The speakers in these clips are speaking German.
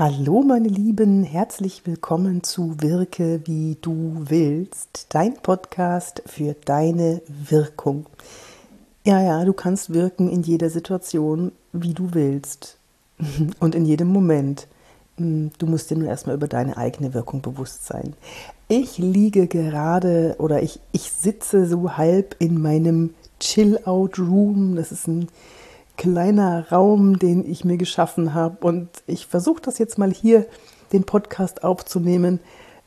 Hallo meine Lieben, herzlich willkommen zu Wirke wie du willst, dein Podcast für deine Wirkung. Ja, ja, du kannst wirken in jeder Situation, wie du willst und in jedem Moment. Hm, du musst dir nur erstmal über deine eigene Wirkung bewusst sein. Ich liege gerade oder ich, ich sitze so halb in meinem Chill-Out-Room. Das ist ein kleiner Raum, den ich mir geschaffen habe. Und ich versuche das jetzt mal hier, den Podcast aufzunehmen.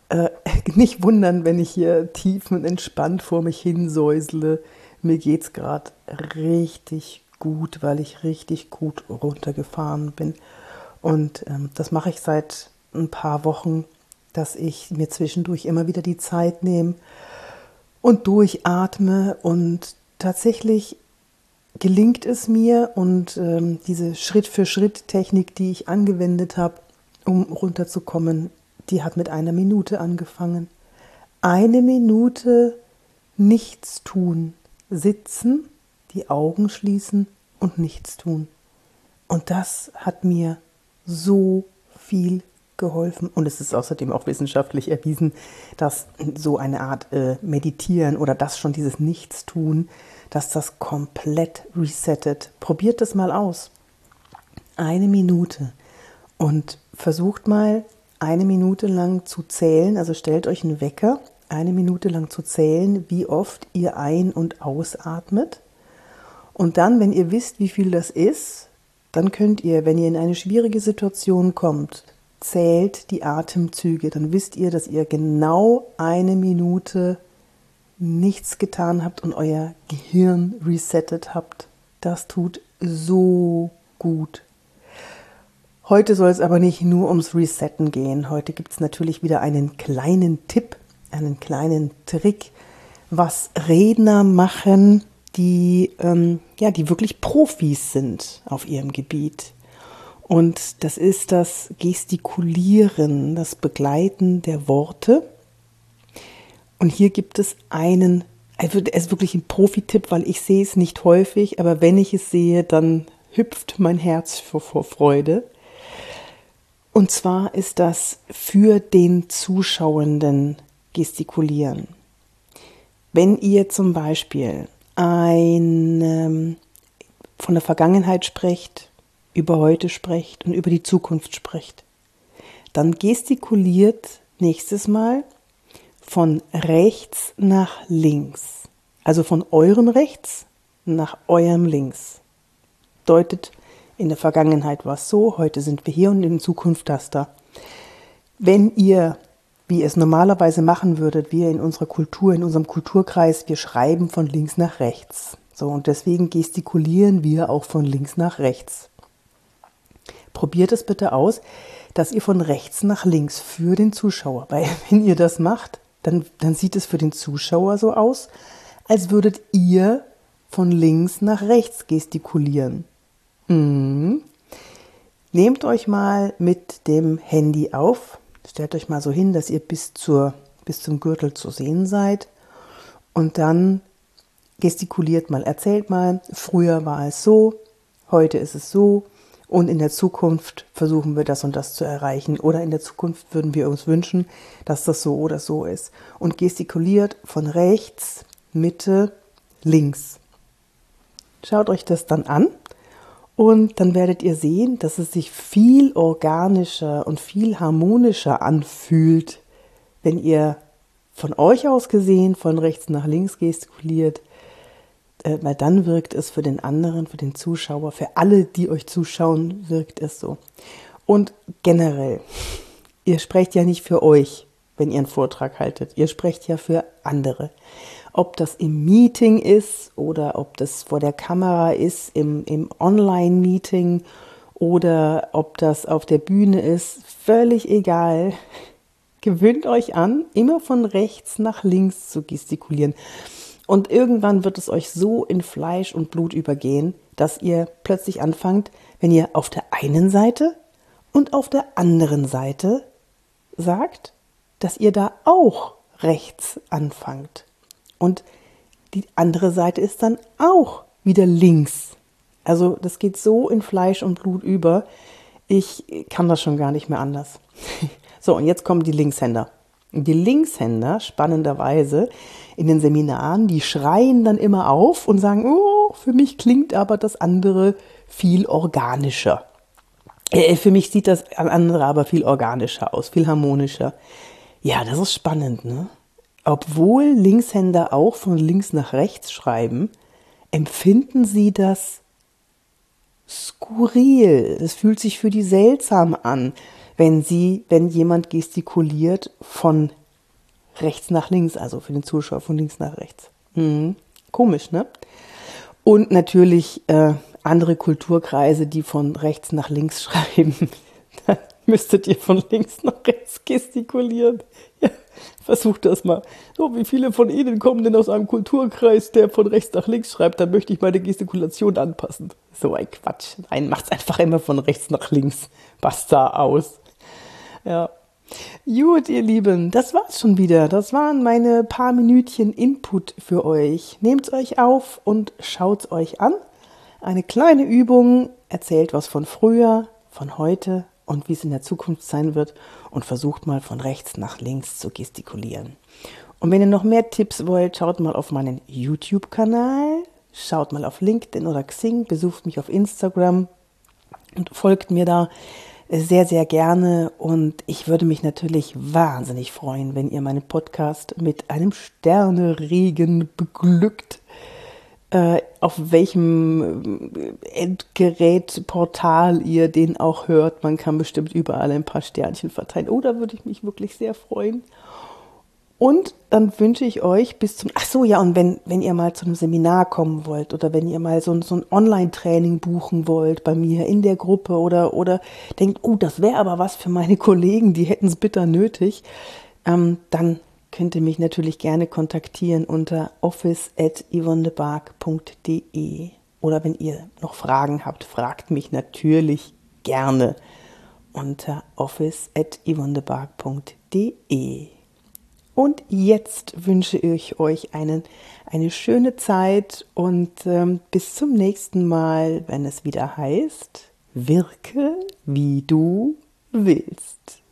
Äh, nicht wundern, wenn ich hier tief und entspannt vor mich hinsäusle. Mir geht es gerade richtig gut, weil ich richtig gut runtergefahren bin. Und ähm, das mache ich seit ein paar Wochen, dass ich mir zwischendurch immer wieder die Zeit nehme und durchatme und tatsächlich gelingt es mir und ähm, diese Schritt-für-Schritt-Technik, die ich angewendet habe, um runterzukommen, die hat mit einer Minute angefangen. Eine Minute nichts tun, sitzen, die Augen schließen und nichts tun. Und das hat mir so viel geholfen. Und es ist außerdem auch wissenschaftlich erwiesen, dass so eine Art äh, Meditieren oder das schon dieses Nichtstun dass das komplett resettet. Probiert es mal aus. Eine Minute und versucht mal eine Minute lang zu zählen. Also stellt euch einen Wecker, eine Minute lang zu zählen, wie oft ihr ein- und ausatmet. Und dann, wenn ihr wisst, wie viel das ist, dann könnt ihr, wenn ihr in eine schwierige Situation kommt, zählt die Atemzüge. Dann wisst ihr, dass ihr genau eine Minute nichts getan habt und euer Gehirn resettet habt. Das tut so gut. Heute soll es aber nicht nur ums Resetten gehen. Heute gibt es natürlich wieder einen kleinen Tipp, einen kleinen Trick, was Redner machen, die, ähm, ja, die wirklich Profis sind auf ihrem Gebiet. Und das ist das Gestikulieren, das Begleiten der Worte und hier gibt es einen, also es ist wirklich ein Profi-Tipp, weil ich sehe es nicht häufig, aber wenn ich es sehe, dann hüpft mein Herz vor, vor Freude. Und zwar ist das für den Zuschauenden gestikulieren. Wenn ihr zum Beispiel ein, ähm, von der Vergangenheit sprecht, über heute sprecht und über die Zukunft sprecht, dann gestikuliert nächstes Mal von rechts nach links. Also von eurem rechts nach eurem links. Deutet, in der Vergangenheit war es so, heute sind wir hier und in Zukunft das da. Wenn ihr, wie ihr es normalerweise machen würdet, wir in unserer Kultur, in unserem Kulturkreis, wir schreiben von links nach rechts. So, und deswegen gestikulieren wir auch von links nach rechts. Probiert es bitte aus, dass ihr von rechts nach links für den Zuschauer, weil wenn ihr das macht, dann, dann sieht es für den Zuschauer so aus, als würdet ihr von links nach rechts gestikulieren. Mhm. Nehmt euch mal mit dem Handy auf, stellt euch mal so hin, dass ihr bis, zur, bis zum Gürtel zu sehen seid und dann gestikuliert mal, erzählt mal, früher war es so, heute ist es so, und in der Zukunft versuchen wir das und das zu erreichen. Oder in der Zukunft würden wir uns wünschen, dass das so oder so ist. Und gestikuliert von rechts, Mitte, links. Schaut euch das dann an und dann werdet ihr sehen, dass es sich viel organischer und viel harmonischer anfühlt, wenn ihr von euch aus gesehen von rechts nach links gestikuliert weil dann wirkt es für den anderen, für den Zuschauer, für alle, die euch zuschauen, wirkt es so. Und generell, ihr sprecht ja nicht für euch, wenn ihr einen Vortrag haltet, ihr sprecht ja für andere. Ob das im Meeting ist oder ob das vor der Kamera ist, im, im Online-Meeting oder ob das auf der Bühne ist, völlig egal. Gewöhnt euch an, immer von rechts nach links zu gestikulieren. Und irgendwann wird es euch so in Fleisch und Blut übergehen, dass ihr plötzlich anfangt, wenn ihr auf der einen Seite und auf der anderen Seite sagt, dass ihr da auch rechts anfangt. Und die andere Seite ist dann auch wieder links. Also das geht so in Fleisch und Blut über. Ich kann das schon gar nicht mehr anders. So, und jetzt kommen die Linkshänder. Die Linkshänder, spannenderweise, in den Seminaren, die schreien dann immer auf und sagen, oh, für mich klingt aber das andere viel organischer. Äh, für mich sieht das andere aber viel organischer aus, viel harmonischer. Ja, das ist spannend, ne? Obwohl Linkshänder auch von links nach rechts schreiben, empfinden sie das skurril. Es fühlt sich für die seltsam an, wenn sie, wenn jemand gestikuliert von rechts nach links, also für den Zuschauer von links nach rechts. Mhm. Komisch, ne? Und natürlich äh, andere Kulturkreise, die von rechts nach links schreiben. Dann müsstet ihr von links nach rechts gestikulieren. Ja, versucht das mal. So, wie viele von Ihnen kommen denn aus einem Kulturkreis, der von rechts nach links schreibt? Dann möchte ich meine Gestikulation anpassen. So ein Quatsch. Nein, macht's einfach immer von rechts nach links. Basta aus. Ja. Gut, ihr Lieben, das war's schon wieder. Das waren meine paar Minütchen Input für euch. Nehmt's euch auf und schaut's euch an. Eine kleine Übung erzählt was von früher, von heute und wie es in der Zukunft sein wird und versucht mal von rechts nach links zu gestikulieren. Und wenn ihr noch mehr Tipps wollt, schaut mal auf meinen YouTube-Kanal, schaut mal auf LinkedIn oder Xing, besucht mich auf Instagram und folgt mir da sehr, sehr gerne. Und ich würde mich natürlich wahnsinnig freuen, wenn ihr meinen Podcast mit einem Sterneregen beglückt. Äh, auf welchem Endgerät, Portal ihr den auch hört. Man kann bestimmt überall ein paar Sternchen verteilen. Oh, da würde ich mich wirklich sehr freuen. Und dann wünsche ich euch bis zum, ach so, ja, und wenn, wenn ihr mal zu einem Seminar kommen wollt oder wenn ihr mal so, so ein Online-Training buchen wollt bei mir in der Gruppe oder, oder denkt, oh, das wäre aber was für meine Kollegen, die hätten es bitter nötig, ähm, dann könnt ihr mich natürlich gerne kontaktieren unter office.yvonnebark.de oder wenn ihr noch Fragen habt, fragt mich natürlich gerne unter office.yvonnebark.de. Und jetzt wünsche ich euch einen, eine schöne Zeit und ähm, bis zum nächsten Mal, wenn es wieder heißt, wirke wie du willst.